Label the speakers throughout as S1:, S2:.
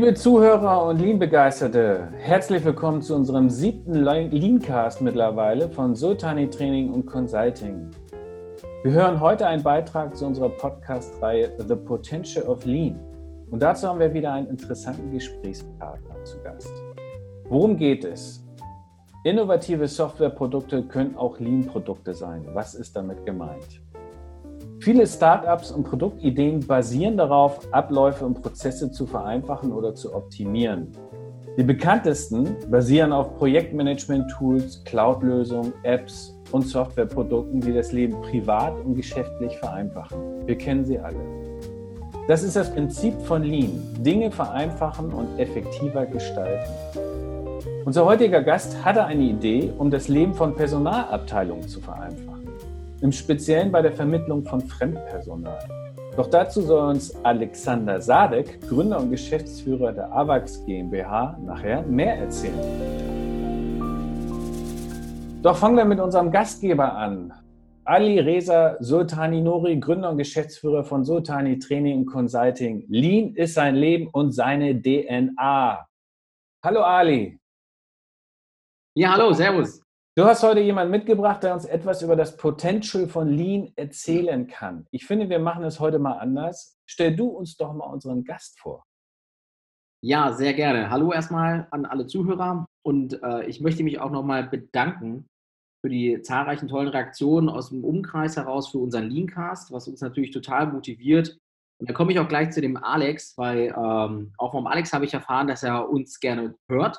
S1: Liebe Zuhörer und Lean-Begeisterte, herzlich willkommen zu unserem siebten Leancast mittlerweile von Sultani Training und Consulting. Wir hören heute einen Beitrag zu unserer Podcast-Reihe The Potential of Lean. Und dazu haben wir wieder einen interessanten Gesprächspartner zu Gast. Worum geht es? Innovative Softwareprodukte können auch Lean-Produkte sein. Was ist damit gemeint? Viele Startups und Produktideen basieren darauf, Abläufe und Prozesse zu vereinfachen oder zu optimieren. Die bekanntesten basieren auf Projektmanagement-Tools, Cloud-Lösungen, Apps und Softwareprodukten, die das Leben privat und geschäftlich vereinfachen. Wir kennen sie alle. Das ist das Prinzip von Lean. Dinge vereinfachen und effektiver gestalten. Unser heutiger Gast hatte eine Idee, um das Leben von Personalabteilungen zu vereinfachen im Speziellen bei der Vermittlung von Fremdpersonal. Doch dazu soll uns Alexander Sadek, Gründer und Geschäftsführer der AVAX GmbH, nachher mehr erzählen. Doch fangen wir mit unserem Gastgeber an. Ali Reza Sultani Nori, Gründer und Geschäftsführer von Sultani Training und Consulting. Lean ist sein Leben und seine DNA. Hallo Ali.
S2: Ja, hallo, Servus.
S1: Du hast heute jemanden mitgebracht, der uns etwas über das Potential von Lean erzählen kann. Ich finde, wir machen es heute mal anders. Stell du uns doch mal unseren Gast vor.
S2: Ja, sehr gerne. Hallo erstmal an alle Zuhörer und äh, ich möchte mich auch nochmal bedanken für die zahlreichen tollen Reaktionen aus dem Umkreis heraus für unseren Leancast, was uns natürlich total motiviert. Und dann komme ich auch gleich zu dem Alex, weil ähm, auch vom Alex habe ich erfahren, dass er uns gerne hört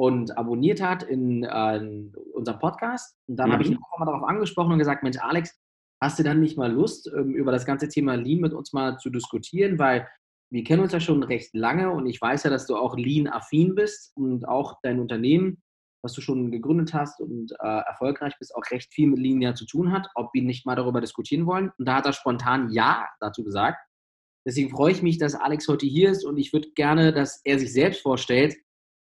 S2: und abonniert hat in, äh, in unserem Podcast. Und dann mhm. habe ich ihn auch mal darauf angesprochen und gesagt, Mensch, Alex, hast du dann nicht mal Lust, ähm, über das ganze Thema Lean mit uns mal zu diskutieren? Weil wir kennen uns ja schon recht lange und ich weiß ja, dass du auch Lean-affin bist und auch dein Unternehmen, was du schon gegründet hast und äh, erfolgreich bist, auch recht viel mit Lean ja zu tun hat, ob wir nicht mal darüber diskutieren wollen. Und da hat er spontan Ja dazu gesagt. Deswegen freue ich mich, dass Alex heute hier ist und ich würde gerne, dass er sich selbst vorstellt,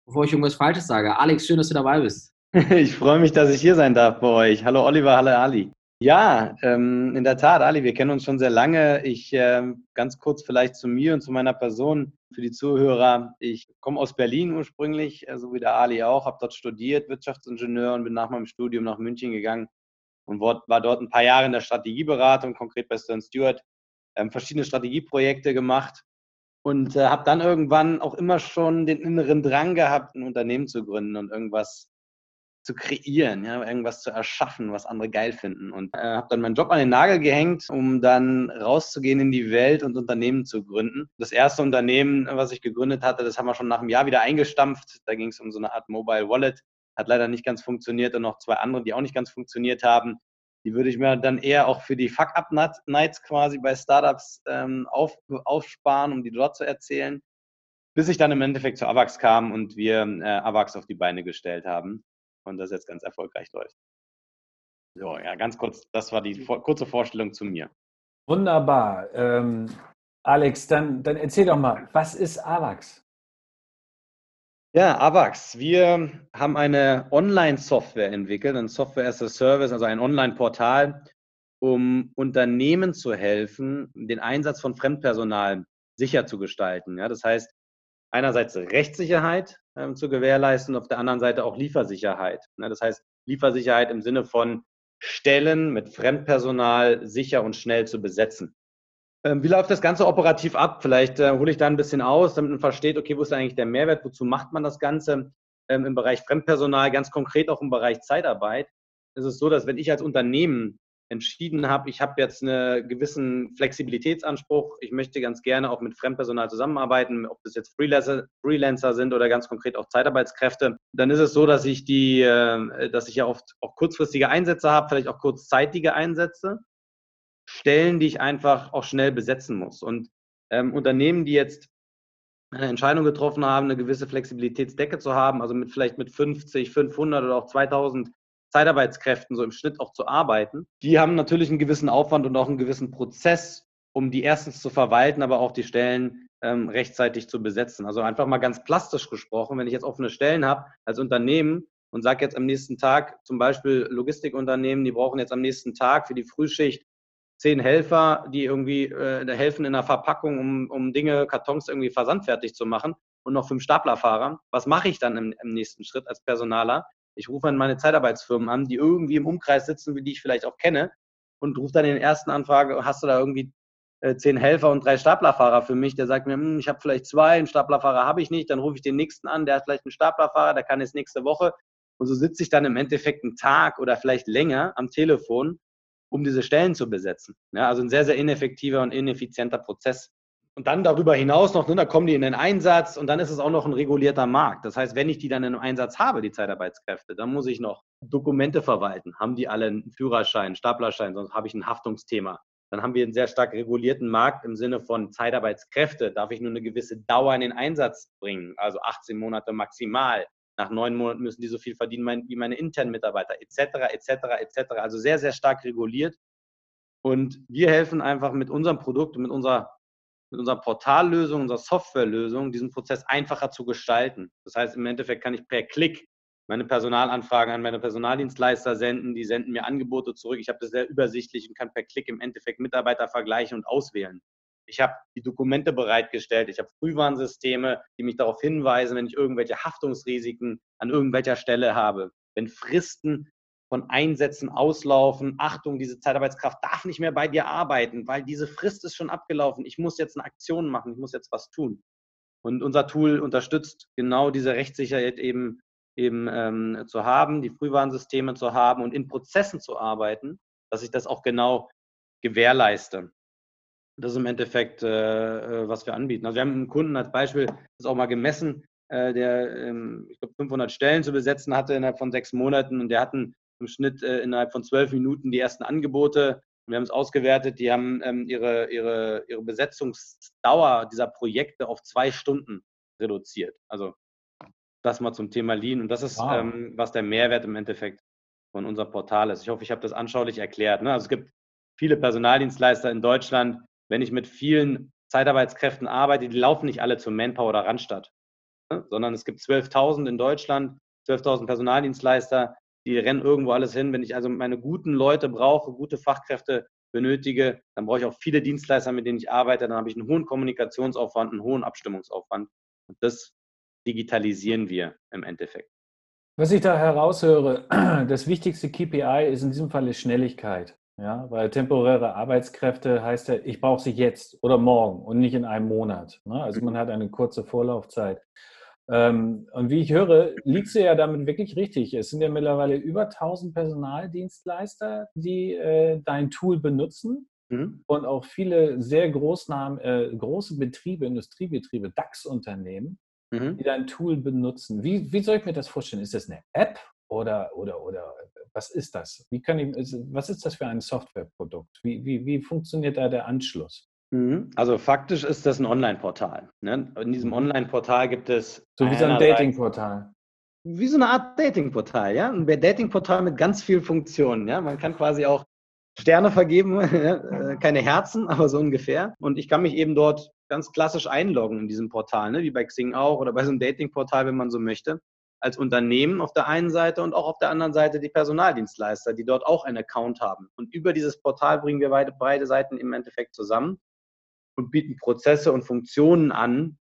S2: bevor ich irgendwas Falsches sage. Alex, schön, dass du dabei bist.
S3: Ich freue mich, dass ich hier sein darf bei euch. Hallo Oliver, hallo Ali. Ja, ähm, in der Tat, Ali, wir kennen uns schon sehr lange. Ich ähm, ganz kurz vielleicht zu mir und zu meiner Person für die Zuhörer. Ich komme aus Berlin ursprünglich, äh, so wie der Ali auch, habe dort studiert, Wirtschaftsingenieur und bin nach meinem Studium nach München gegangen und war dort ein paar Jahre in der Strategieberatung, konkret bei Stern Stewart, ähm, verschiedene Strategieprojekte gemacht und äh, habe dann irgendwann auch immer schon den inneren Drang gehabt, ein Unternehmen zu gründen und irgendwas zu kreieren, ja, irgendwas zu erschaffen, was andere geil finden. Und äh, habe dann meinen Job an den Nagel gehängt, um dann rauszugehen in die Welt und Unternehmen zu gründen. Das erste Unternehmen, was ich gegründet hatte, das haben wir schon nach einem Jahr wieder eingestampft. Da ging es um so eine Art Mobile Wallet. Hat leider nicht ganz funktioniert und noch zwei andere, die auch nicht ganz funktioniert haben. Die würde ich mir dann eher auch für die Fuck-Up-Nights quasi bei Startups ähm, auf, aufsparen, um die dort zu erzählen. Bis ich dann im Endeffekt zu AVAX kam und wir äh, AVAX auf die Beine gestellt haben und das jetzt ganz erfolgreich läuft. So, ja, ganz kurz, das war die vor, kurze Vorstellung zu mir.
S1: Wunderbar. Ähm, Alex, dann, dann erzähl doch mal, was ist AVAX?
S3: Ja, AVAX. Wir haben eine Online-Software entwickelt, ein Software as a Service, also ein Online-Portal, um Unternehmen zu helfen, den Einsatz von Fremdpersonal sicher zu gestalten. Ja, das heißt, einerseits Rechtssicherheit ähm, zu gewährleisten, auf der anderen Seite auch Liefersicherheit. Ja, das heißt, Liefersicherheit im Sinne von Stellen mit Fremdpersonal sicher und schnell zu besetzen. Ähm, wie läuft das Ganze operativ ab? Vielleicht äh, hole ich da ein bisschen aus, damit man versteht, okay, wo ist eigentlich der Mehrwert, wozu macht man das Ganze ähm, im Bereich Fremdpersonal, ganz konkret auch im Bereich Zeitarbeit. Es ist so, dass wenn ich als Unternehmen entschieden habe, ich habe jetzt einen gewissen Flexibilitätsanspruch, ich möchte ganz gerne auch mit Fremdpersonal zusammenarbeiten, ob das jetzt Freelancer, Freelancer sind oder ganz konkret auch Zeitarbeitskräfte, dann ist es so, dass ich die, äh, dass ich ja oft auch kurzfristige Einsätze habe, vielleicht auch kurzzeitige Einsätze Stellen, die ich einfach auch schnell besetzen muss. Und ähm, Unternehmen, die jetzt eine Entscheidung getroffen haben, eine gewisse Flexibilitätsdecke zu haben, also mit vielleicht mit 50, 500 oder auch 2000 Zeitarbeitskräften so im Schnitt auch zu arbeiten, die haben natürlich einen gewissen Aufwand und auch einen gewissen Prozess, um die erstens zu verwalten, aber auch die Stellen ähm, rechtzeitig zu besetzen. Also einfach mal ganz plastisch gesprochen, wenn ich jetzt offene Stellen habe als Unternehmen und sage jetzt am nächsten Tag zum Beispiel Logistikunternehmen, die brauchen jetzt am nächsten Tag für die Frühschicht zehn Helfer, die irgendwie äh, helfen in der Verpackung, um, um Dinge, Kartons irgendwie versandfertig zu machen, und noch fünf Staplerfahrer. Was mache ich dann im, im nächsten Schritt als Personaler? Ich rufe dann meine Zeitarbeitsfirmen an, die irgendwie im Umkreis sitzen, wie die ich vielleicht auch kenne, und rufe dann in den ersten Anfrage, hast du da irgendwie äh, zehn Helfer und drei Staplerfahrer für mich? Der sagt mir, hm, ich habe vielleicht zwei, einen Staplerfahrer habe ich nicht. Dann rufe ich den nächsten an, der hat vielleicht einen Staplerfahrer, der kann jetzt nächste Woche. Und so sitze ich dann im Endeffekt einen Tag oder vielleicht länger am Telefon, um diese Stellen zu besetzen. Ja, also ein sehr, sehr ineffektiver und ineffizienter Prozess. Und dann darüber hinaus noch, ne, da kommen die in den Einsatz und dann ist es auch noch ein regulierter Markt. Das heißt, wenn ich die dann im Einsatz habe, die Zeitarbeitskräfte, dann muss ich noch Dokumente verwalten. Haben die alle einen Führerschein, Staplerschein, sonst habe ich ein Haftungsthema. Dann haben wir einen sehr stark regulierten Markt im Sinne von Zeitarbeitskräfte. Darf ich nur eine gewisse Dauer in den Einsatz bringen, also 18 Monate maximal. Nach neun Monaten müssen die so viel verdienen wie meine internen Mitarbeiter, etc., etc., etc. Also sehr, sehr stark reguliert. Und wir helfen einfach mit unserem Produkt, mit unserer mit unserer Portallösung, unserer Softwarelösung diesen Prozess einfacher zu gestalten. Das heißt, im Endeffekt kann ich per Klick meine Personalanfragen an meine Personaldienstleister senden, die senden mir Angebote zurück. Ich habe das sehr übersichtlich und kann per Klick im Endeffekt Mitarbeiter vergleichen und auswählen. Ich habe die Dokumente bereitgestellt, ich habe Frühwarnsysteme, die mich darauf hinweisen, wenn ich irgendwelche Haftungsrisiken an irgendwelcher Stelle habe, wenn Fristen von Einsätzen auslaufen. Achtung, diese Zeitarbeitskraft darf nicht mehr bei dir arbeiten, weil diese Frist ist schon abgelaufen. Ich muss jetzt eine Aktion machen, ich muss jetzt was tun. Und unser Tool unterstützt genau diese Rechtssicherheit eben, eben ähm, zu haben, die Frühwarnsysteme zu haben und in Prozessen zu arbeiten, dass ich das auch genau gewährleiste. Das ist im Endeffekt, äh, äh was wir anbieten. Also wir haben einen Kunden als Beispiel, das auch mal gemessen, äh, der, ähm, ich glaube, 500 Stellen zu besetzen hatte innerhalb von sechs Monaten und der hat einen im Schnitt äh, innerhalb von zwölf Minuten die ersten Angebote. Wir haben es ausgewertet, die haben ähm, ihre, ihre, ihre Besetzungsdauer dieser Projekte auf zwei Stunden reduziert. Also das mal zum Thema Lean. Und das ist, wow. ähm, was der Mehrwert im Endeffekt von unserem Portal ist. Ich hoffe, ich habe das anschaulich erklärt. Ne? Also es gibt viele Personaldienstleister in Deutschland. Wenn ich mit vielen Zeitarbeitskräften arbeite, die laufen nicht alle zum Manpower oder Randstadt, ne? sondern es gibt 12.000 in Deutschland, 12.000 Personaldienstleister, die rennen irgendwo alles hin. Wenn ich also meine guten Leute brauche, gute Fachkräfte benötige, dann brauche ich auch viele Dienstleister, mit denen ich arbeite. Dann habe ich einen hohen Kommunikationsaufwand, einen hohen Abstimmungsaufwand. Und das digitalisieren wir im Endeffekt.
S1: Was ich da heraushöre, das wichtigste KPI ist in diesem Fall Schnelligkeit. Ja, weil temporäre Arbeitskräfte heißt ja, ich brauche sie jetzt oder morgen und nicht in einem Monat. Ne? Also man hat eine kurze Vorlaufzeit. Ähm, und wie ich höre, liegst du ja damit wirklich richtig. Es sind ja mittlerweile über 1000 Personaldienstleister, die äh, dein Tool benutzen. Mhm. Und auch viele sehr Großnamen, äh, große Betriebe, Industriebetriebe, DAX-Unternehmen, mhm. die dein Tool benutzen. Wie, wie soll ich mir das vorstellen? Ist das eine App oder, oder, oder was ist das? Wie kann ich, was ist das für ein Softwareprodukt? Wie, wie, wie funktioniert da der Anschluss?
S3: Mhm. Also faktisch ist das ein Online-Portal. Ne? In diesem mhm. Online-Portal gibt es.
S1: So wie so ein Dating-Portal.
S3: Wie so eine Art Dating-Portal, ja. Ein Dating-Portal mit ganz vielen Funktionen. Ja? Man kann quasi auch Sterne vergeben, äh, keine Herzen, aber so ungefähr. Und ich kann mich eben dort ganz klassisch einloggen in diesem Portal, ne? wie bei Xing auch oder bei so einem Dating-Portal, wenn man so möchte. Als Unternehmen auf der einen Seite und auch auf der anderen Seite die Personaldienstleister, die dort auch einen Account haben. Und über dieses Portal bringen wir beide, beide Seiten im Endeffekt zusammen und bieten Prozesse und Funktionen an,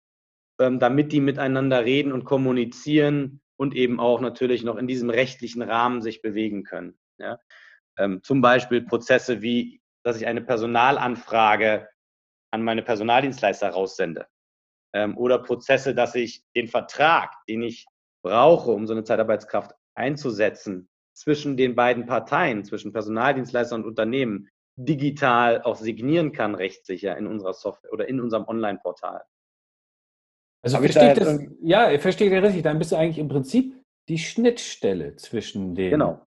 S3: ähm, damit die miteinander reden und kommunizieren und eben auch natürlich noch in diesem rechtlichen Rahmen sich bewegen können. Ja? Ähm, zum Beispiel Prozesse wie, dass ich eine Personalanfrage an meine Personaldienstleister raussende. Ähm, oder Prozesse, dass ich den Vertrag, den ich brauche, um so eine Zeitarbeitskraft einzusetzen, zwischen den beiden Parteien, zwischen Personaldienstleister und Unternehmen, digital auch signieren kann, rechtssicher in unserer Software oder in unserem Online-Portal.
S1: Also Hab verstehe ich das, ja, ich verstehe das richtig. Dann bist du eigentlich im Prinzip die Schnittstelle zwischen den,
S3: genau.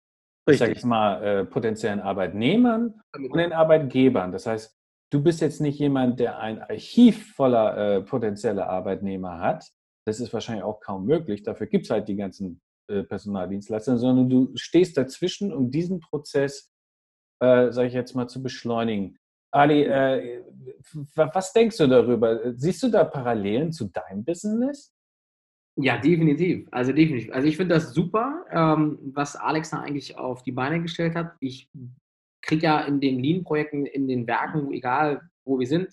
S1: ich sag ich mal, äh, potenziellen Arbeitnehmern und den Arbeitgebern. Das heißt, du bist jetzt nicht jemand, der ein Archiv voller äh, potenzieller Arbeitnehmer hat. Das ist wahrscheinlich auch kaum möglich. Dafür gibt es halt die ganzen äh, Personaldienstleister, sondern du stehst dazwischen, um diesen Prozess äh, sage ich jetzt mal, zu beschleunigen. Ali, äh, was denkst du darüber? Siehst du da Parallelen zu deinem Business?
S2: Ja, definitiv. Also definitiv. Also ich finde das super, ähm, was Alex da eigentlich auf die Beine gestellt hat. Ich kriege ja in den Lean-Projekten, in den Werken, egal wo wir sind,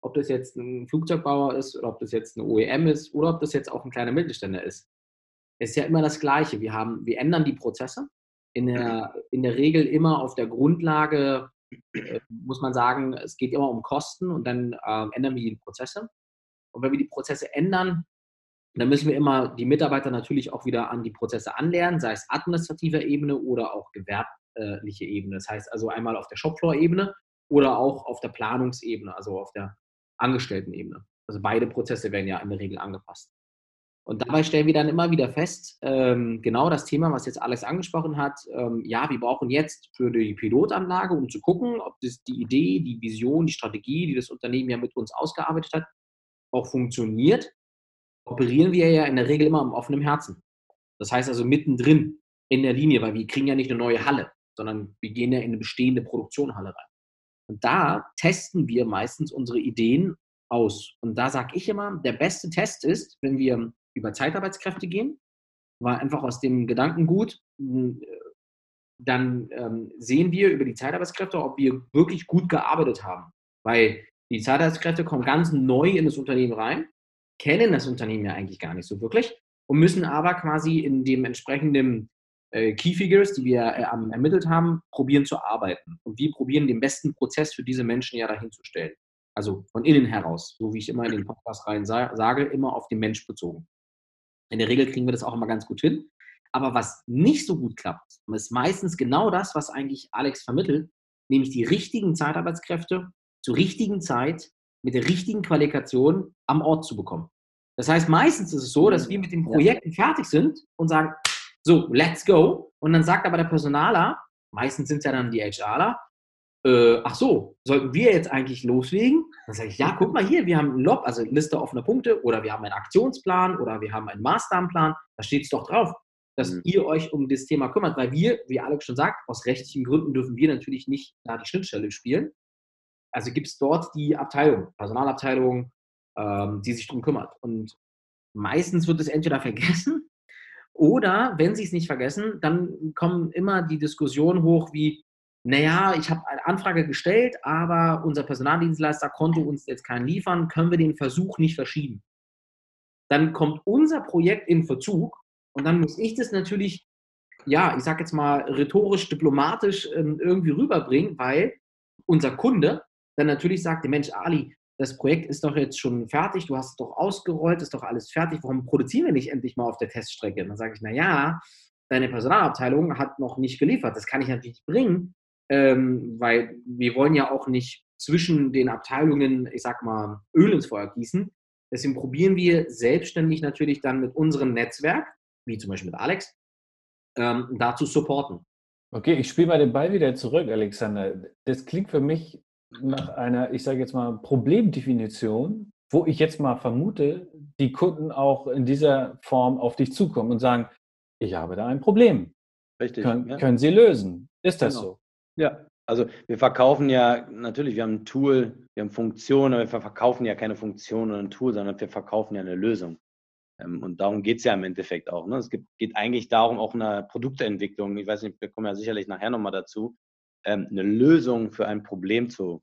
S2: ob das jetzt ein Flugzeugbauer ist oder ob das jetzt eine OEM ist oder ob das jetzt auch ein kleiner Mittelständler ist. Es ist ja immer das Gleiche. Wir, haben, wir ändern die Prozesse in der, in der Regel immer auf der Grundlage, äh, muss man sagen, es geht immer um Kosten und dann äh, ändern wir die Prozesse. Und wenn wir die Prozesse ändern, dann müssen wir immer die Mitarbeiter natürlich auch wieder an die Prozesse anlernen, sei es administrativer Ebene oder auch gewerbliche Ebene. Das heißt also einmal auf der Shopfloor-Ebene oder auch auf der Planungsebene, also auf der Angestelltenebene. Also beide Prozesse werden ja in der Regel angepasst. Und dabei stellen wir dann immer wieder fest, ähm, genau das Thema, was jetzt Alex angesprochen hat, ähm, ja, wir brauchen jetzt für die Pilotanlage, um zu gucken, ob das die Idee, die Vision, die Strategie, die das Unternehmen ja mit uns ausgearbeitet hat, auch funktioniert, operieren wir ja in der Regel immer am offenen Herzen. Das heißt also mittendrin in der Linie, weil wir kriegen ja nicht eine neue Halle, sondern wir gehen ja in eine bestehende Produktionhalle rein. Und da testen wir meistens unsere Ideen aus. Und da sage ich immer, der beste Test ist, wenn wir über Zeitarbeitskräfte gehen, weil einfach aus dem Gedankengut, hm, dann ähm, sehen wir über die Zeitarbeitskräfte, ob wir wirklich gut gearbeitet haben. Weil die Zeitarbeitskräfte kommen ganz neu in das Unternehmen rein, kennen das Unternehmen ja eigentlich gar nicht so wirklich und müssen aber quasi in dem entsprechenden äh, Key Figures, die wir äh, ermittelt haben, probieren zu arbeiten. Und wir probieren den besten Prozess für diese Menschen ja dahin zu stellen. Also von innen heraus, so wie ich immer in den Podcast rein sa sage, immer auf den Mensch bezogen. In der Regel kriegen wir das auch immer ganz gut hin. Aber was nicht so gut klappt, ist meistens genau das, was eigentlich Alex vermittelt, nämlich die richtigen Zeitarbeitskräfte zur richtigen Zeit mit der richtigen Qualifikation am Ort zu bekommen. Das heißt, meistens ist es so, dass wir mit den Projekten fertig sind und sagen, so, let's go. Und dann sagt aber der Personaler, meistens sind es ja dann die HRler, äh, ach so, sollten wir jetzt eigentlich loslegen? Dann sage ich, ja, guck mal hier, wir haben einen Lob, also Liste offener Punkte, oder wir haben einen Aktionsplan oder wir haben einen Maßnahmenplan. Da steht es doch drauf, dass mhm. ihr euch um das Thema kümmert, weil wir, wie Alex schon sagt, aus rechtlichen Gründen dürfen wir natürlich nicht da die Schnittstelle spielen. Also gibt es dort die Abteilung, Personalabteilung, ähm, die sich darum kümmert. Und meistens wird es entweder vergessen oder, wenn sie es nicht vergessen, dann kommen immer die Diskussionen hoch wie, naja, ich habe eine Anfrage gestellt, aber unser Personaldienstleister konnte uns jetzt keinen liefern, können wir den Versuch nicht verschieben. Dann kommt unser Projekt in Verzug und dann muss ich das natürlich, ja, ich sage jetzt mal rhetorisch, diplomatisch ähm, irgendwie rüberbringen, weil unser Kunde dann natürlich sagt, Mensch, Ali, das Projekt ist doch jetzt schon fertig, du hast es doch ausgerollt, ist doch alles fertig, warum produzieren wir nicht endlich mal auf der Teststrecke? Dann sage ich, na ja, deine Personalabteilung hat noch nicht geliefert, das kann ich natürlich nicht bringen, ähm, weil wir wollen ja auch nicht zwischen den Abteilungen, ich sag mal, Öl ins Feuer gießen. Deswegen probieren wir selbstständig natürlich dann mit unserem Netzwerk, wie zum Beispiel mit Alex, ähm, da zu supporten.
S1: Okay, ich spiele mal den Ball wieder zurück, Alexander. Das klingt für mich nach einer, ich sage jetzt mal, Problemdefinition, wo ich jetzt mal vermute, die Kunden auch in dieser Form auf dich zukommen und sagen, ich habe da ein Problem. Richtig. Können, ja. können Sie lösen? Ist das genau. so?
S3: Ja, also wir verkaufen ja, natürlich, wir haben ein Tool, wir haben Funktionen, aber wir verkaufen ja keine Funktion oder ein Tool, sondern wir verkaufen ja eine Lösung. Ähm, und darum geht es ja im Endeffekt auch. Ne? Es geht eigentlich darum, auch eine Produktentwicklung, ich weiß nicht, wir kommen ja sicherlich nachher nochmal dazu, eine Lösung für ein Problem zu,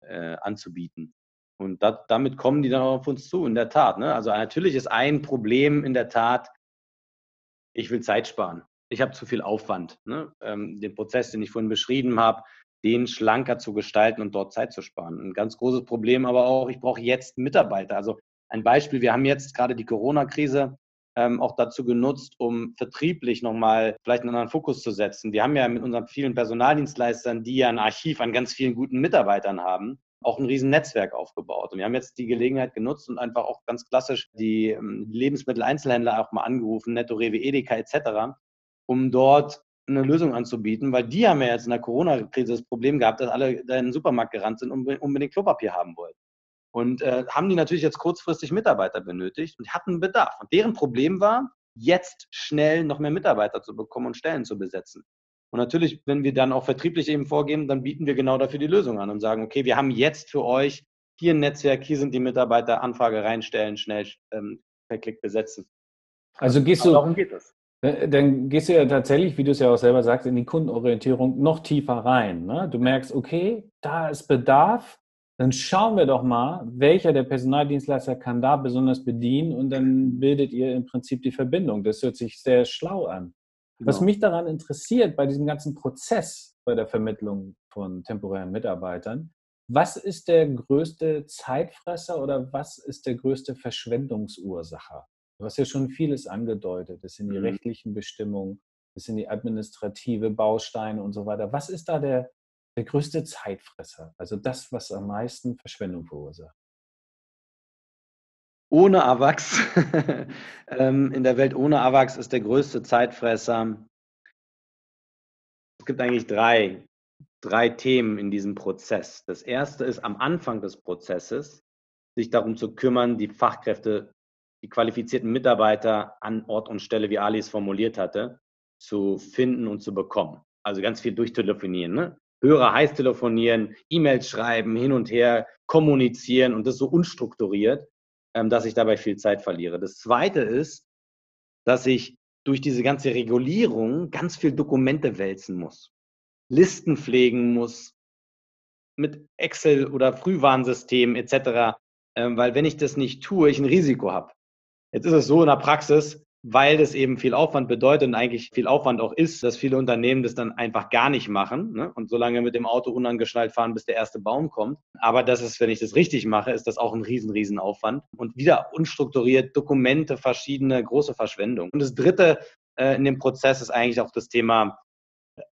S3: äh, anzubieten. Und dat, damit kommen die dann auf uns zu, in der Tat. Ne? Also natürlich ist ein Problem in der Tat, ich will Zeit sparen. Ich habe zu viel Aufwand. Ne? Ähm, den Prozess, den ich vorhin beschrieben habe, den schlanker zu gestalten und dort Zeit zu sparen. Ein ganz großes Problem aber auch, ich brauche jetzt Mitarbeiter. Also ein Beispiel, wir haben jetzt gerade die Corona-Krise ähm, auch dazu genutzt, um vertrieblich nochmal vielleicht einen anderen Fokus zu setzen. Wir haben ja mit unseren vielen Personaldienstleistern, die ja ein Archiv an ganz vielen guten Mitarbeitern haben, auch ein riesen Netzwerk aufgebaut. Und wir haben jetzt die Gelegenheit genutzt und einfach auch ganz klassisch die ähm, Lebensmitteleinzelhändler auch mal angerufen, Netto, Rewe, Edeka etc., um dort eine Lösung anzubieten, weil die haben ja jetzt in der Corona-Krise das Problem gehabt, dass alle in den Supermarkt gerannt sind und unbedingt Klopapier haben wollten. Und äh, haben die natürlich jetzt kurzfristig Mitarbeiter benötigt und hatten Bedarf. Und deren Problem war, jetzt schnell noch mehr Mitarbeiter zu bekommen und Stellen zu besetzen. Und natürlich, wenn wir dann auch vertrieblich eben vorgehen, dann bieten wir genau dafür die Lösung an und sagen, okay, wir haben jetzt für euch hier ein Netzwerk, hier sind die Mitarbeiter, Anfrage reinstellen, schnell ähm, per Klick besetzen.
S1: Also gehst du, darum geht es. Äh, dann gehst du ja tatsächlich, wie du es ja auch selber sagst, in die Kundenorientierung noch tiefer rein. Ne? Du merkst, okay, da ist Bedarf, dann schauen wir doch mal, welcher der Personaldienstleister kann da besonders bedienen und dann bildet ihr im Prinzip die Verbindung. Das hört sich sehr schlau an. Genau. Was mich daran interessiert bei diesem ganzen Prozess bei der Vermittlung von temporären Mitarbeitern, was ist der größte Zeitfresser oder was ist der größte Verschwendungsursacher? Du hast ja schon vieles angedeutet. Das sind die mhm. rechtlichen Bestimmungen, das sind die administrative Bausteine und so weiter. Was ist da der, der größte Zeitfresser? Also das, was am meisten Verschwendung verursacht?
S3: Ohne AWACS, ähm, in der Welt ohne AWACS ist der größte Zeitfresser. Es gibt eigentlich drei, drei Themen in diesem Prozess. Das erste ist am Anfang des Prozesses, sich darum zu kümmern, die Fachkräfte die qualifizierten Mitarbeiter an Ort und Stelle, wie Ali es formuliert hatte, zu finden und zu bekommen. Also ganz viel durchtelefonieren. Ne? Hörer heiß telefonieren, E-Mails schreiben, hin und her kommunizieren und das so unstrukturiert, ähm, dass ich dabei viel Zeit verliere. Das Zweite ist, dass ich durch diese ganze Regulierung ganz viel Dokumente wälzen muss, Listen pflegen muss, mit Excel oder Frühwarnsystem etc., ähm, weil wenn ich das nicht tue, ich ein Risiko habe. Jetzt ist es so in der Praxis, weil das eben viel Aufwand bedeutet und eigentlich viel Aufwand auch ist, dass viele Unternehmen das dann einfach gar nicht machen ne? und so lange mit dem Auto unangeschnallt fahren, bis der erste Baum kommt. Aber das ist, wenn ich das richtig mache, ist das auch ein riesen, riesen Aufwand und wieder unstrukturiert, Dokumente, verschiedene, große Verschwendung. Und das Dritte äh, in dem Prozess ist eigentlich auch das Thema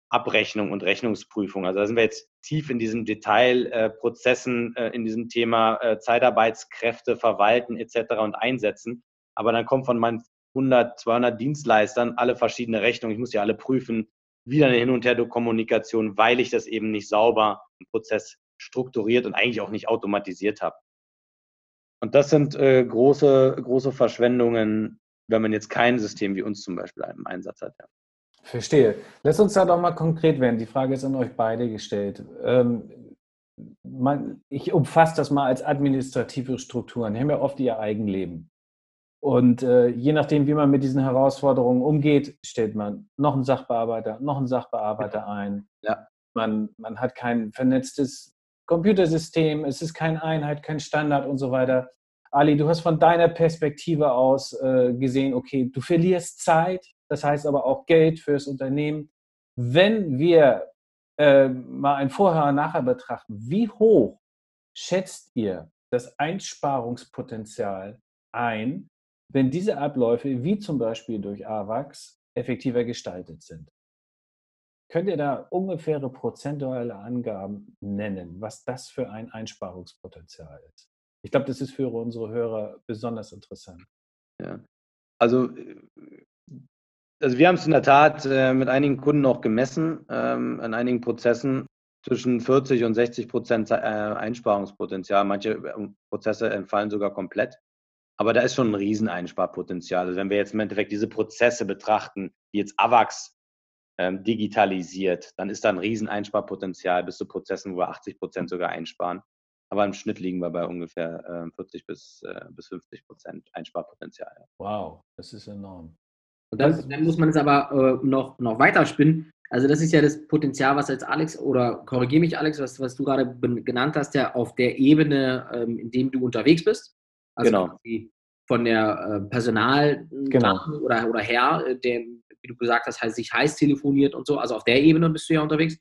S3: Abrechnung und Rechnungsprüfung. Also da sind wir jetzt tief in diesen Detailprozessen, äh, äh, in diesem Thema äh, Zeitarbeitskräfte verwalten etc. und einsetzen. Aber dann kommt von meinen 100, 200 Dienstleistern alle verschiedene Rechnungen. Ich muss ja alle prüfen. Wieder eine Hin- und Her-Kommunikation, weil ich das eben nicht sauber im Prozess strukturiert und eigentlich auch nicht automatisiert habe. Und das sind äh, große, große Verschwendungen, wenn man jetzt kein System wie uns zum Beispiel im Einsatz hat. Ja.
S1: Verstehe. Lass uns da doch mal konkret werden. Die Frage ist an euch beide gestellt. Ähm, man, ich umfasse das mal als administrative Strukturen. Die haben ja oft ihr Eigenleben. Und äh, je nachdem, wie man mit diesen Herausforderungen umgeht, stellt man noch einen Sachbearbeiter, noch einen Sachbearbeiter ein. Ja. Man, man hat kein vernetztes Computersystem, es ist keine Einheit, kein Standard und so weiter. Ali, du hast von deiner Perspektive aus äh, gesehen, okay, du verlierst Zeit, das heißt aber auch Geld fürs Unternehmen. Wenn wir äh, mal ein Vorher und Nachher betrachten, wie hoch schätzt ihr das Einsparungspotenzial ein, wenn diese Abläufe, wie zum Beispiel durch AWACS, effektiver gestaltet sind. Könnt ihr da ungefähre prozentuale Angaben nennen, was das für ein Einsparungspotenzial ist? Ich glaube, das ist für unsere Hörer besonders interessant.
S3: Ja, also, also wir haben es in der Tat äh, mit einigen Kunden auch gemessen, ähm, an einigen Prozessen zwischen 40 und 60 Prozent äh, Einsparungspotenzial. Manche äh, Prozesse entfallen sogar komplett. Aber da ist schon ein Rieseneinsparpotenzial. Also wenn wir jetzt im Endeffekt diese Prozesse betrachten, die jetzt AVAX ähm, digitalisiert, dann ist da ein Rieseneinsparpotenzial bis zu Prozessen, wo wir 80 Prozent sogar einsparen. Aber im Schnitt liegen wir bei ungefähr äh, 40 bis, äh, bis 50 Prozent Einsparpotenzial.
S1: Wow, das ist enorm.
S2: Und dann, dann muss man es aber äh, noch, noch weiter spinnen. Also das ist ja das Potenzial, was jetzt Alex, oder korrigiere mich Alex, was, was du gerade genannt hast, ja auf der Ebene, ähm, in dem du unterwegs bist. Also genau. von der äh, Personal genau. oder, oder Herr, äh, der, wie du gesagt hast, sich heiß telefoniert und so. Also auf der Ebene bist du ja unterwegs.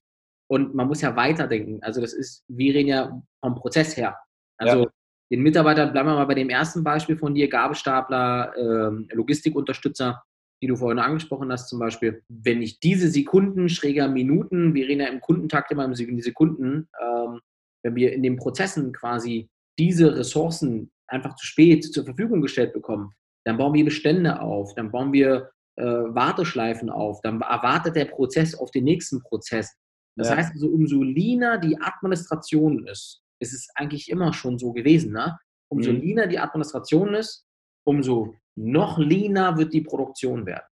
S2: Und man muss ja weiterdenken. Also das ist, wir reden ja vom Prozess her. Also ja. den Mitarbeiter, bleiben wir mal bei dem ersten Beispiel von dir, Gabelstapler, ähm, Logistikunterstützer, die du vorhin angesprochen hast, zum Beispiel, wenn ich diese Sekunden, schräger Minuten, wir reden ja im Kundentakt immer in Sekunden, ähm, wenn wir in den Prozessen quasi diese Ressourcen einfach zu spät zur Verfügung gestellt bekommen, dann bauen wir Bestände auf, dann bauen wir äh, Warteschleifen auf, dann erwartet der Prozess auf den nächsten Prozess. Das ja. heißt also, umso leaner die Administration ist, ist es eigentlich immer schon so gewesen, ne? umso mhm. leaner die Administration ist, umso noch leaner wird die Produktion werden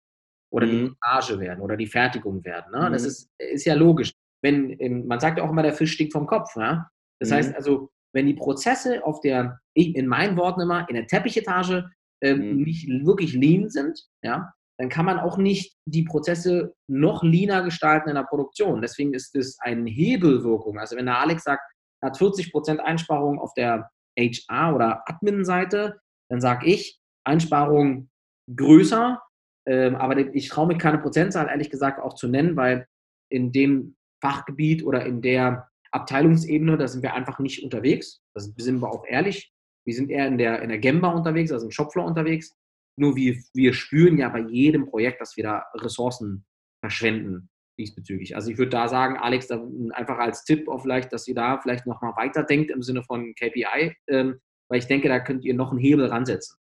S2: oder mhm. die Montage werden oder die Fertigung werden. Ne? Mhm. Das ist, ist ja logisch. Wenn, man sagt ja auch immer, der Fisch stinkt vom Kopf. Ne? Das heißt mhm. also, wenn die Prozesse auf der, in meinen Worten immer, in der Teppichetage ähm, mhm. nicht wirklich lean sind, ja, dann kann man auch nicht die Prozesse noch leaner gestalten in der Produktion. Deswegen ist es eine Hebelwirkung. Also wenn der Alex sagt, hat 40 Prozent Einsparungen auf der HR- oder Admin-Seite, dann sage ich, Einsparung größer, ähm, aber ich traue mir keine Prozentzahl, ehrlich gesagt, auch zu nennen, weil in dem Fachgebiet oder in der Abteilungsebene, da sind wir einfach nicht unterwegs. Da sind wir auch ehrlich. Wir sind eher in der, in der Gemba unterwegs, also im Shopfloor unterwegs. Nur wir, wir spüren ja bei jedem Projekt, dass wir da Ressourcen verschwenden diesbezüglich. Also ich würde da sagen, Alex, einfach als Tipp auch vielleicht, dass ihr da vielleicht nochmal weiterdenkt im Sinne von KPI, ähm, weil ich denke, da könnt ihr noch einen Hebel ransetzen.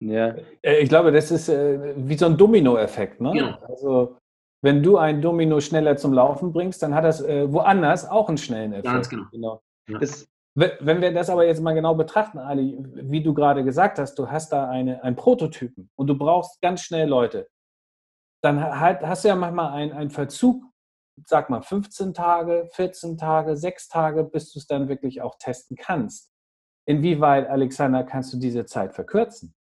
S1: Ja, äh, ich glaube, das ist äh, wie so ein Domino-Effekt. Ne? Genau. Also wenn du ein Domino schneller zum Laufen bringst, dann hat das äh, woanders auch einen schnellen Effekt.
S2: Ganz genau.
S1: genau. Ja. Das, wenn wir das aber jetzt mal genau betrachten, Ali, wie du gerade gesagt hast, du hast da eine, einen Prototypen und du brauchst ganz schnell Leute, dann halt, hast du ja manchmal einen, einen Verzug, sag mal 15 Tage, 14 Tage, 6 Tage, bis du es dann wirklich auch testen kannst. Inwieweit, Alexander, kannst du diese Zeit verkürzen?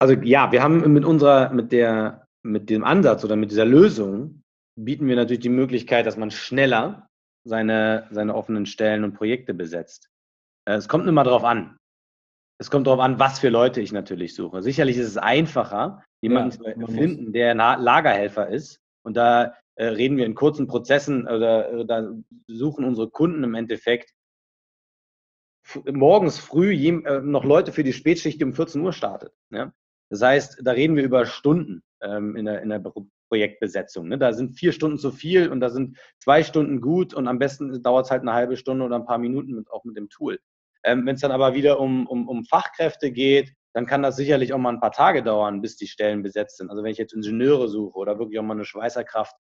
S3: Also ja, wir haben mit unserer, mit der, mit dem Ansatz oder mit dieser Lösung bieten wir natürlich die Möglichkeit, dass man schneller seine, seine offenen Stellen und Projekte besetzt. Äh, es kommt immer darauf an. Es kommt darauf an, was für Leute ich natürlich suche. Sicherlich ist es einfacher, jemanden ja, zu finden, der Lagerhelfer ist. Und da äh, reden wir in kurzen Prozessen oder äh, da suchen unsere Kunden im Endeffekt morgens früh äh, noch Leute für die Spätschicht, die um 14 Uhr startet. Ja? Das heißt, da reden wir über Stunden ähm, in, der, in der Projektbesetzung. Ne? Da sind vier Stunden zu viel und da sind zwei Stunden gut und am besten dauert es halt eine halbe Stunde oder ein paar Minuten mit, auch mit dem Tool. Ähm, Wenn es dann aber wieder um, um, um Fachkräfte geht, dann kann das sicherlich auch mal ein paar Tage dauern, bis die Stellen besetzt sind. Also wenn ich jetzt Ingenieure suche oder wirklich auch mal eine Schweißerkraft,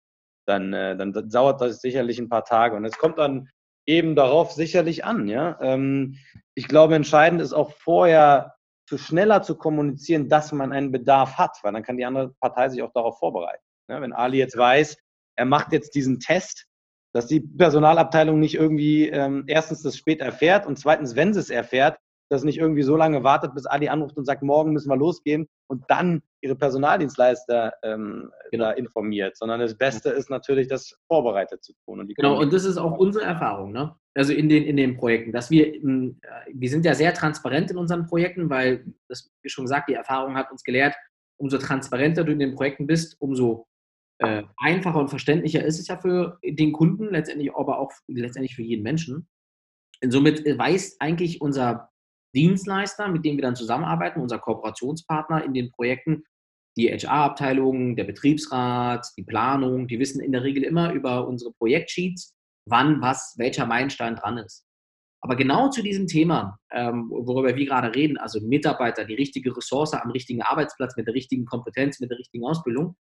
S3: dann, äh, dann dauert das sicherlich ein paar Tage. Und es kommt dann eben darauf sicherlich an. Ja? Ähm, ich glaube, entscheidend ist auch vorher zu schneller zu kommunizieren, dass man einen Bedarf hat, weil dann kann die andere Partei sich auch darauf vorbereiten. Ja, wenn Ali jetzt weiß, er macht jetzt diesen Test, dass die Personalabteilung nicht irgendwie ähm, erstens das spät erfährt und zweitens, wenn sie es erfährt, dass nicht irgendwie so lange wartet, bis Ali anruft und sagt, morgen müssen wir losgehen und dann ihre Personaldienstleister ähm, genau. informiert, sondern das Beste ist natürlich, das vorbereitet zu tun.
S2: Und genau, und das ist auch unsere Erfahrung, ne? also in den, in den Projekten, dass wir, ähm, wir sind ja sehr transparent in unseren Projekten, weil, das wie schon gesagt, die Erfahrung hat uns gelehrt, umso transparenter du in den Projekten bist, umso äh, einfacher und verständlicher ist es ja für den Kunden, letztendlich aber auch letztendlich für jeden Menschen. Und somit weiß eigentlich unser Dienstleister, mit dem wir dann zusammenarbeiten, unser Kooperationspartner in den Projekten, die HR-Abteilung, der Betriebsrat, die Planung, die wissen in der Regel immer über unsere Projektsheets, wann was, welcher Meilenstein dran ist. Aber genau zu diesem Thema, ähm, worüber wir gerade reden, also Mitarbeiter, die richtige Ressource am richtigen Arbeitsplatz mit der richtigen Kompetenz, mit der richtigen Ausbildung,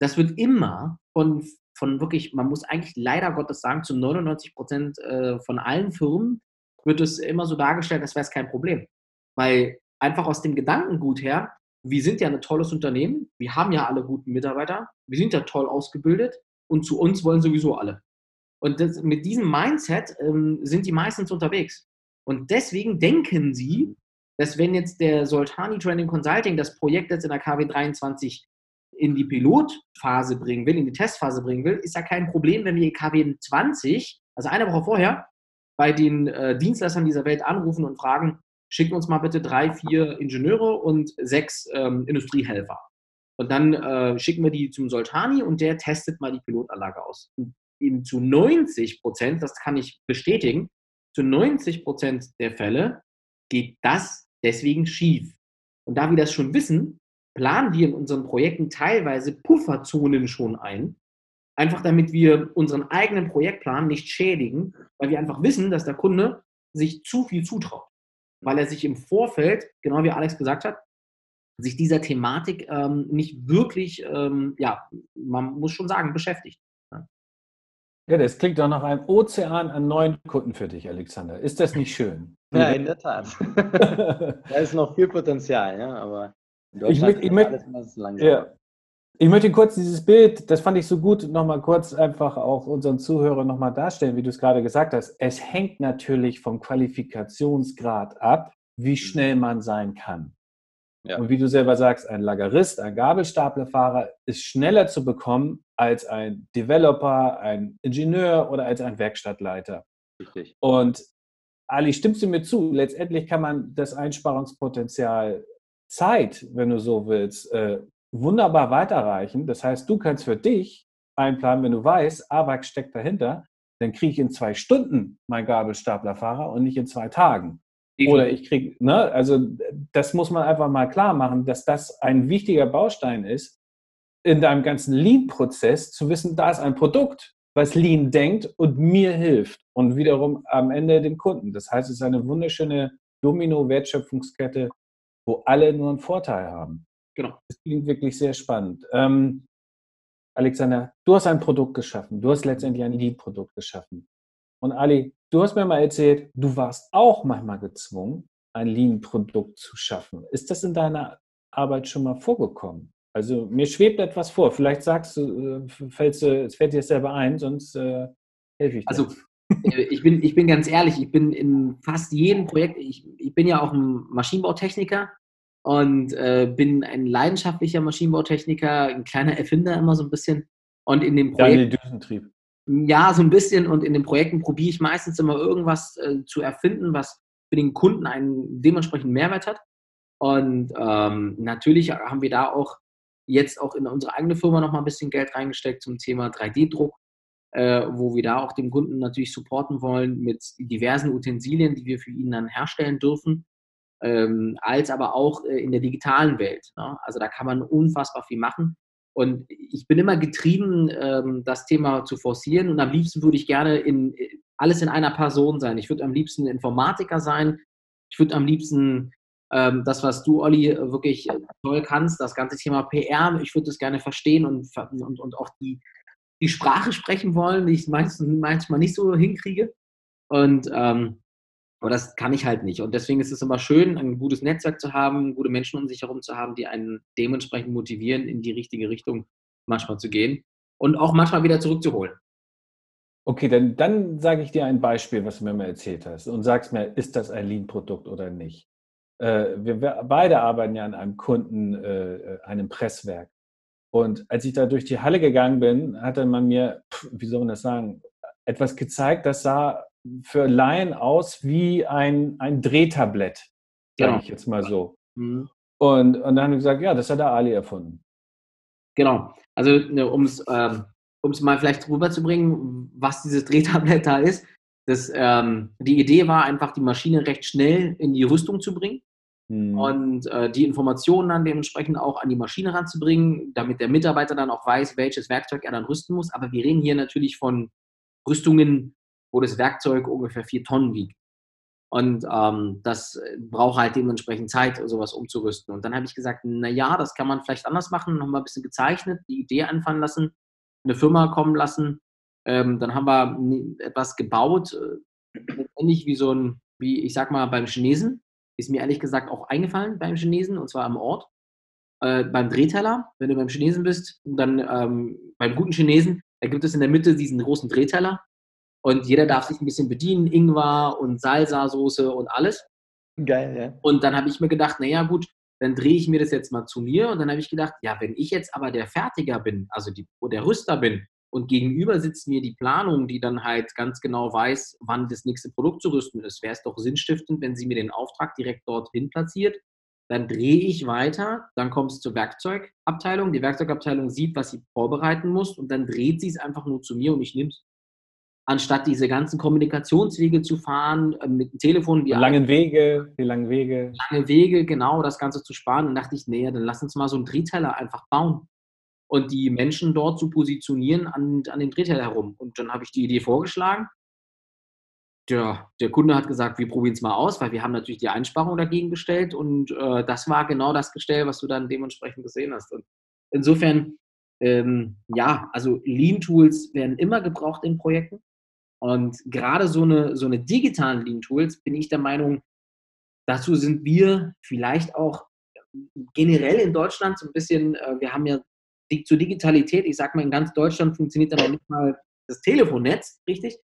S2: das wird immer von, von wirklich, man muss eigentlich leider Gottes sagen, zu 99 Prozent äh, von allen Firmen wird es immer so dargestellt, als wäre es kein Problem. Weil einfach aus dem Gedankengut her, wir sind ja ein tolles Unternehmen, wir haben ja alle guten Mitarbeiter, wir sind ja toll ausgebildet und zu uns wollen sowieso alle. Und das, mit diesem Mindset ähm, sind die meistens unterwegs. Und deswegen denken sie, dass wenn jetzt der Soltani Training Consulting das Projekt jetzt in der KW 23 in die Pilotphase bringen will, in die Testphase bringen will, ist ja kein Problem, wenn wir KW 20, also eine Woche vorher, bei den äh, Dienstleistern dieser Welt anrufen und fragen, schickt uns mal bitte drei, vier Ingenieure und sechs ähm, Industriehelfer. Und dann äh, schicken wir die zum Soltani und der testet mal die Pilotanlage aus. Und eben zu 90 Prozent, das kann ich bestätigen, zu 90 Prozent der Fälle geht das deswegen schief. Und da wir das schon wissen, planen wir in unseren Projekten teilweise Pufferzonen schon ein, Einfach damit wir unseren eigenen Projektplan nicht schädigen, weil wir einfach wissen, dass der Kunde sich zu viel zutraut. Weil er sich im Vorfeld, genau wie Alex gesagt hat, sich dieser Thematik ähm, nicht wirklich, ähm, ja, man muss schon sagen, beschäftigt.
S1: Ja, das klingt doch nach einem Ozean an neuen Kunden für dich, Alexander. Ist das nicht schön?
S3: Ja, in der Tat. da ist noch viel Potenzial, ja, aber
S1: ich, möchte, ich, möchte, ja, ich möchte kurz dieses Bild, das fand ich so gut, nochmal kurz einfach auch unseren Zuhörern nochmal darstellen, wie du es gerade gesagt hast. Es hängt natürlich vom Qualifikationsgrad ab, wie mhm. schnell man sein kann. Ja. Und wie du selber sagst, ein Lagerist, ein Gabelstaplerfahrer ist schneller zu bekommen als ein Developer, ein Ingenieur oder als ein Werkstattleiter. Richtig. Und Ali, stimmst du mir zu? Letztendlich kann man das Einsparungspotenzial Zeit, wenn du so willst, äh, wunderbar weiterreichen. Das heißt, du kannst für dich einplanen, wenn du weißt, AWAC steckt dahinter, dann kriege ich in zwei Stunden meinen Gabelstaplerfahrer und nicht in zwei Tagen. Oder ich kriege, ne, also das muss man einfach mal klar machen, dass das ein wichtiger Baustein ist, in deinem ganzen Lean-Prozess zu wissen, da ist ein Produkt, was Lean denkt und mir hilft und wiederum am Ende dem Kunden. Das heißt, es ist eine wunderschöne Domino-Wertschöpfungskette, wo alle nur einen Vorteil haben. Genau. Das klingt wirklich sehr spannend. Ähm, Alexander, du hast ein Produkt geschaffen. Du hast letztendlich ein Lead-Produkt geschaffen. Und Ali, du hast mir mal erzählt, du warst auch manchmal gezwungen, ein Lean-Produkt zu schaffen. Ist das in deiner Arbeit schon mal vorgekommen? Also mir schwebt etwas vor. Vielleicht sagst du, äh, fällst du, es fällt dir selber ein, sonst äh, helfe ich dir.
S2: Also äh, ich bin, ich bin ganz ehrlich, ich bin in fast jedem Projekt, ich, ich bin ja auch ein Maschinenbautechniker und äh, bin ein leidenschaftlicher Maschinenbautechniker, ein kleiner Erfinder immer so ein bisschen. Und in dem Projekt. Ja, ja, so ein bisschen. Und in den Projekten probiere ich meistens immer irgendwas äh, zu erfinden, was für den Kunden einen dementsprechenden Mehrwert hat. Und ähm, natürlich haben wir da auch jetzt auch in unsere eigene Firma noch mal ein bisschen Geld reingesteckt zum Thema 3D-Druck, äh, wo wir da auch den Kunden natürlich supporten wollen mit diversen Utensilien, die wir für ihn dann herstellen dürfen ähm, als aber auch äh, in der digitalen Welt. Ne? Also da kann man unfassbar viel machen. Und ich bin immer getrieben, ähm, das Thema zu forcieren. Und am liebsten würde ich gerne in alles in einer Person sein. Ich würde am liebsten Informatiker sein. Ich würde am liebsten ähm, das, was du, Olli, wirklich toll kannst, das ganze Thema PR, ich würde das gerne verstehen und, und, und auch die, die Sprache sprechen wollen, die ich manchmal nicht so hinkriege. Und ähm, aber das kann ich halt nicht. Und deswegen ist es immer schön, ein gutes Netzwerk zu haben, gute Menschen um sich herum zu haben, die einen dementsprechend motivieren, in die richtige Richtung manchmal zu gehen und auch manchmal wieder zurückzuholen.
S1: Okay, dann, dann sage ich dir ein Beispiel, was du mir mal erzählt hast und sagst mir, ist das ein Lean-Produkt oder nicht? Äh, wir, wir, beide arbeiten ja an einem Kunden, äh, einem Presswerk. Und als ich da durch die Halle gegangen bin, hatte man mir, wie soll man das sagen, etwas gezeigt, das sah für Laien aus wie ein, ein Drehtablett, sage genau. ich jetzt mal so. Mhm. Und, und dann haben wir gesagt, ja, das hat der Ali erfunden.
S2: Genau. Also ne, um es ähm, mal vielleicht rüberzubringen, was dieses Drehtablett da ist. Das, ähm, die Idee war einfach, die Maschine recht schnell in die Rüstung zu bringen mhm. und äh, die Informationen dann dementsprechend auch an die Maschine ranzubringen, damit der Mitarbeiter dann auch weiß, welches Werkzeug er dann rüsten muss. Aber wir reden hier natürlich von Rüstungen wo das Werkzeug ungefähr vier Tonnen wiegt. Und ähm, das braucht halt dementsprechend Zeit, sowas umzurüsten. Und dann habe ich gesagt, na ja, das kann man vielleicht anders machen, nochmal ein bisschen gezeichnet, die Idee anfangen lassen, eine Firma kommen lassen. Ähm, dann haben wir etwas gebaut, äh, ähnlich wie so ein, wie ich sag mal beim Chinesen, ist mir ehrlich gesagt auch eingefallen beim Chinesen, und zwar am Ort. Äh, beim Drehteller, wenn du beim Chinesen bist, dann ähm, beim guten Chinesen, da gibt es in der Mitte diesen großen Drehteller und jeder darf sich ein bisschen bedienen, Ingwer und Salsa-Soße und alles.
S1: Geil, ja.
S2: Und dann habe ich mir gedacht, naja gut, dann drehe ich mir das jetzt mal zu mir. Und dann habe ich gedacht, ja, wenn ich jetzt aber der Fertiger bin, also die, der Rüster bin, und gegenüber sitzt mir die Planung, die dann halt ganz genau weiß, wann das nächste Produkt zu rüsten ist, wäre es doch sinnstiftend, wenn sie mir den Auftrag direkt dorthin platziert. Dann drehe ich weiter, dann kommt es zur Werkzeugabteilung. Die Werkzeugabteilung sieht, was sie vorbereiten muss und dann dreht sie es einfach nur zu mir und ich nehme es anstatt diese ganzen Kommunikationswege zu fahren äh, mit dem Telefon.
S1: Die langen Wege, die langen Wege.
S2: Lange Wege, genau, das Ganze zu sparen. Dann dachte ich, nee, dann lass uns mal so einen Drehteller einfach bauen und die Menschen dort zu positionieren an, an dem Drehteller herum. Und dann habe ich die Idee vorgeschlagen. Der, der Kunde hat gesagt, wir probieren es mal aus, weil wir haben natürlich die Einsparung dagegen gestellt und äh, das war genau das Gestell, was du dann dementsprechend gesehen hast. Und insofern, ähm, ja, also Lean-Tools werden immer gebraucht in Projekten. Und gerade so eine, so eine digitalen Lean-Tools bin ich der Meinung, dazu sind wir vielleicht auch generell in Deutschland so ein bisschen, äh, wir haben ja zur Digitalität, ich sag mal, in ganz Deutschland funktioniert da noch nicht mal das Telefonnetz, richtig?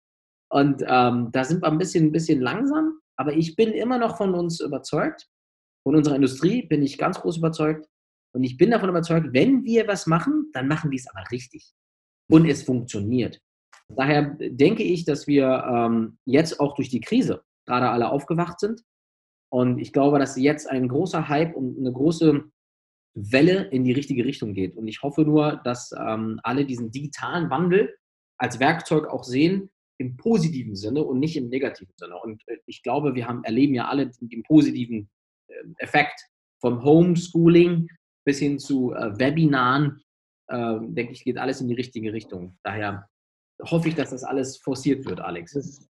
S2: Und ähm, da sind wir ein bisschen, ein bisschen langsam, aber ich bin immer noch von uns überzeugt, von unserer Industrie bin ich ganz groß überzeugt. Und ich bin davon überzeugt, wenn wir was machen, dann machen wir es aber richtig. Und es funktioniert. Daher denke ich, dass wir ähm, jetzt auch durch die Krise gerade alle aufgewacht sind. Und ich glaube, dass jetzt ein großer Hype und eine große Welle in die richtige Richtung geht. Und ich hoffe nur, dass ähm, alle diesen digitalen Wandel als Werkzeug auch sehen, im positiven Sinne und nicht im negativen Sinne. Und äh, ich glaube, wir haben, erleben ja alle den, den positiven äh, Effekt vom Homeschooling bis hin zu äh, Webinaren. Äh, denke ich, geht alles in die richtige Richtung. Daher hoffe ich, dass das alles forciert wird, Alex.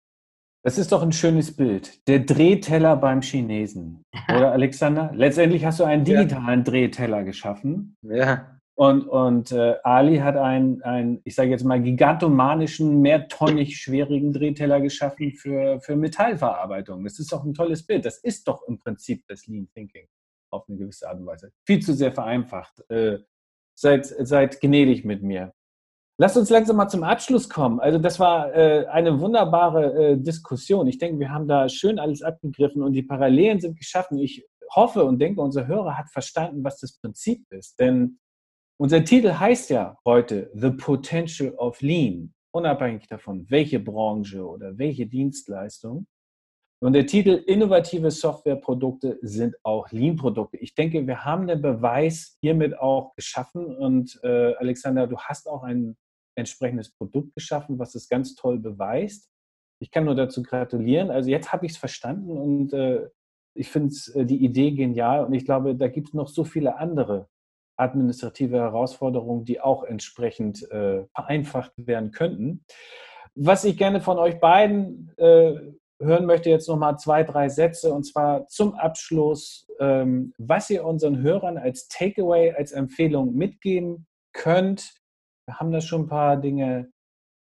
S1: Das ist doch ein schönes Bild. Der Drehteller beim Chinesen. Oder Alexander? Letztendlich hast du einen digitalen ja. Drehteller geschaffen.
S3: Ja.
S1: Und, und äh, Ali hat einen, ein, ich sage jetzt mal, gigantomanischen, mehrtonnig schwierigen Drehteller geschaffen für, für Metallverarbeitung. Das ist doch ein tolles Bild. Das ist doch im Prinzip das Lean Thinking auf eine gewisse Art und Weise. Viel zu sehr vereinfacht. Äh, seid, seid gnädig mit mir. Lasst uns langsam mal zum Abschluss kommen. Also das war äh, eine wunderbare äh, Diskussion. Ich denke, wir haben da schön alles abgegriffen und die Parallelen sind geschaffen. Ich hoffe und denke, unser Hörer hat verstanden, was das Prinzip ist. Denn unser Titel heißt ja heute The Potential of Lean, unabhängig davon, welche Branche oder welche Dienstleistung. Und der Titel Innovative Softwareprodukte sind auch Lean-Produkte. Ich denke, wir haben den Beweis hiermit auch geschaffen. Und äh, Alexander, du hast auch ein entsprechendes Produkt geschaffen, was es ganz toll beweist. Ich kann nur dazu gratulieren. Also jetzt habe ich es verstanden und äh, ich finde äh, die Idee genial. Und ich glaube, da gibt es noch so viele andere administrative Herausforderungen, die auch entsprechend äh, vereinfacht werden könnten. Was ich gerne von euch beiden äh, hören möchte, jetzt nochmal zwei, drei Sätze und zwar zum Abschluss, ähm, was ihr unseren Hörern als Takeaway, als Empfehlung mitgeben könnt, haben da schon ein paar Dinge,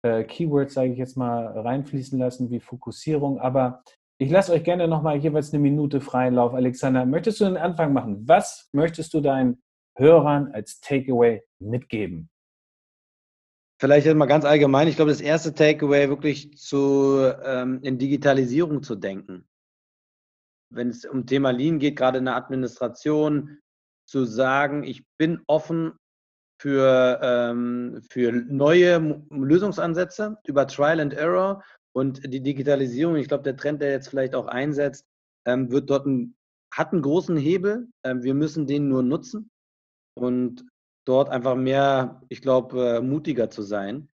S1: äh, Keywords, sage ich jetzt mal, reinfließen lassen, wie Fokussierung. Aber ich lasse euch gerne nochmal jeweils eine Minute freien Lauf. Alexander, möchtest du den Anfang machen? Was möchtest du deinen Hörern als Takeaway mitgeben?
S3: Vielleicht mal ganz allgemein. Ich glaube, das erste Takeaway wirklich zu, ähm, in Digitalisierung zu denken. Wenn es um Thema Lean geht, gerade in der Administration, zu sagen, ich bin offen für, ähm, für neue Lösungsansätze über Trial and Error und die Digitalisierung. Ich glaube, der Trend, der jetzt vielleicht auch einsetzt, ähm, wird dort ein, hat einen großen Hebel. Ähm, wir müssen den nur nutzen und dort einfach mehr, ich glaube, äh, mutiger zu sein.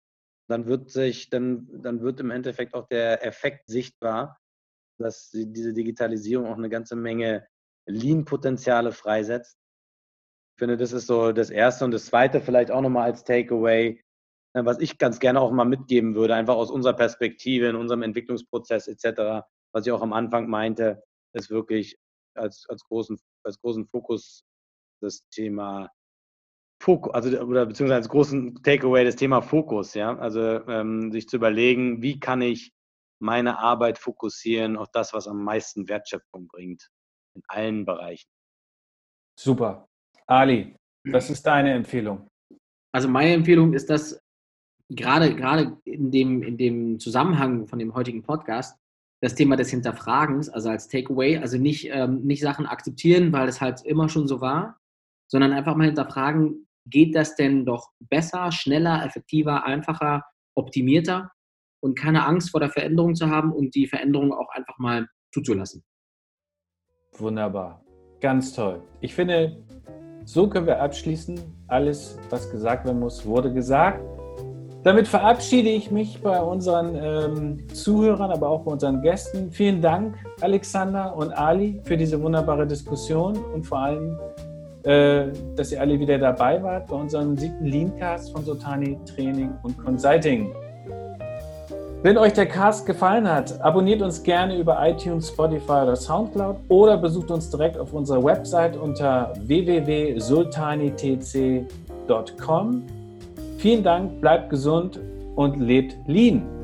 S3: Dann wird sich, dann, dann wird im Endeffekt auch der Effekt sichtbar, dass diese Digitalisierung auch eine ganze Menge Lean-Potenziale freisetzt ich finde, das ist so das Erste. Und das Zweite vielleicht auch nochmal als Takeaway, äh, was ich ganz gerne auch mal mitgeben würde, einfach aus unserer Perspektive, in unserem Entwicklungsprozess etc., was ich auch am Anfang meinte, ist wirklich als, als, großen, als großen Fokus das Thema Fokus, also oder beziehungsweise als großen Takeaway das Thema Fokus, ja. Also ähm, sich zu überlegen, wie kann ich meine Arbeit fokussieren auf das, was am meisten Wertschöpfung bringt, in allen Bereichen.
S1: Super. Ali, was ist deine Empfehlung?
S2: Also meine Empfehlung ist, dass gerade, gerade in, dem, in dem Zusammenhang von dem heutigen Podcast das Thema des Hinterfragens, also als Takeaway, also nicht, ähm, nicht Sachen akzeptieren, weil es halt immer schon so war, sondern einfach mal hinterfragen, geht das denn doch besser, schneller, effektiver, einfacher, optimierter und keine Angst vor der Veränderung zu haben und die Veränderung auch einfach mal zuzulassen.
S1: Wunderbar, ganz toll. Ich finde, so können wir abschließen. Alles, was gesagt werden muss, wurde gesagt. Damit verabschiede ich mich bei unseren ähm, Zuhörern, aber auch bei unseren Gästen. Vielen Dank, Alexander und Ali, für diese wunderbare Diskussion und vor allem, äh, dass ihr alle wieder dabei wart bei unserem siebten Leancast von Sotani Training und Consulting. Wenn euch der Cast gefallen hat, abonniert uns gerne über iTunes, Spotify oder Soundcloud oder besucht uns direkt auf unserer Website unter www.sultanitc.com. Vielen Dank, bleibt gesund und lebt lean.